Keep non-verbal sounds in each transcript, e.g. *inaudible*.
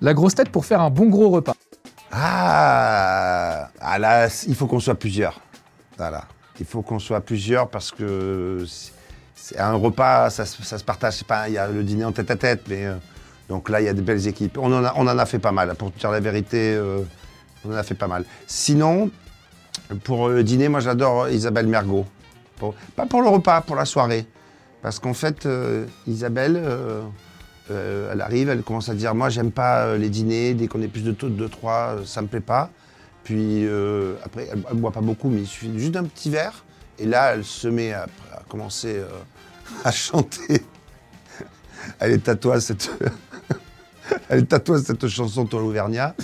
La grosse tête pour faire un bon gros repas. Ah, ah là, il faut qu'on soit plusieurs. Voilà. Il faut qu'on soit plusieurs parce que c'est- un repas, ça, se- partage. Pas, il y a le dîner en tête à tête, mais euh, donc là, il y a des belles équipes. On en a, fait pas mal. Pour te dire la vérité, euh, on en a fait pas mal. Sinon, pour le dîner, moi, j'adore Isabelle Mergot. Pas pour le repas, pour la soirée. Parce qu'en fait, euh, Isabelle, euh, euh, elle arrive, elle commence à dire Moi, j'aime pas euh, les dîners, dès qu'on est plus de 2, 3, ça me plaît pas. Puis euh, après, elle, ne boit pas beaucoup, mais il suffit juste d'un petit verre. Et là, elle se met à, commencer euh, *laughs* à chanter. Elle est tatouée cette. *laughs* Cette chanson Toi l'Auvergnat.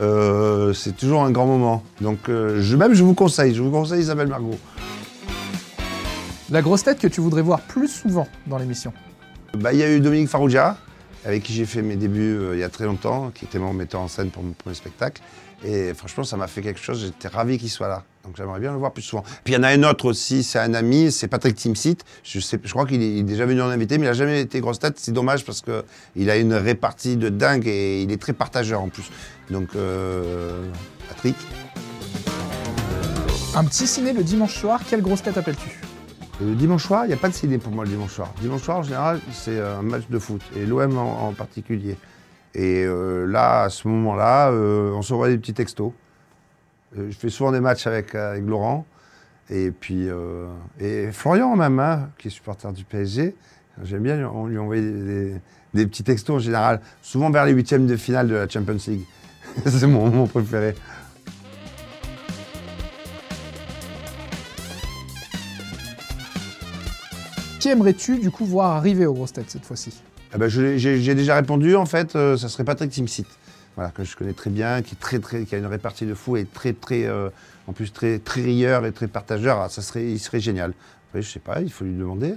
Euh, c'est toujours un grand moment. Donc, euh, même, je vous conseille, je vous conseille Isabelle Margot. La grosse tête que tu voudrais voir plus souvent dans l'émission. Bah, Il y a eu Dominique Farrugia, avec qui j'ai fait mes débuts euh, il y a très longtemps, qui était mon metteur en scène pour mon premier spectacle. Et franchement, ça m'a fait quelque chose, j'étais ravi qu'il soit là. Donc j'aimerais bien le voir plus souvent. Puis il y en a un autre aussi, c'est un ami, c'est Patrick Timsit. Je, crois qu'il est, déjà venu en invité, mais il n'a jamais été grosse tête. C'est dommage parce qu'il a une répartie de dingue et il est très partageur en plus. Donc euh, Patrick. Un petit ciné le dimanche soir, quelle grosse tête appelles-tu? Le dimanche soir, il n'y a pas de ciné pour moi le dimanche soir. Dimanche soir, en général, c'est un match de foot, et l'OM en, particulier. Et euh, là, à ce moment-là, euh, on s'envoie des petits textos. Euh, je fais souvent des matchs avec, euh, avec Laurent, et puis euh, et Florian même, hein, qui est supporter du PSG. J'aime bien on lui envoyer des- des petits textos en général, souvent vers les huitièmes de finale de la Champions League. *laughs* c'est mon moment préféré. Qui aimerais-tu du coup voir arriver aux grosses têtes cette fois-ci? Ah bah, j'ai déjà répondu, en fait, euh, ça serait Patrick Timsit. Voilà, que je connais très bien, qui, est très, très, qui a une répartie de fou et très, très, euh, en plus très, très rieur et très partageur. Ah, ça serait, il serait génial. Après, je sais pas, il faut lui demander.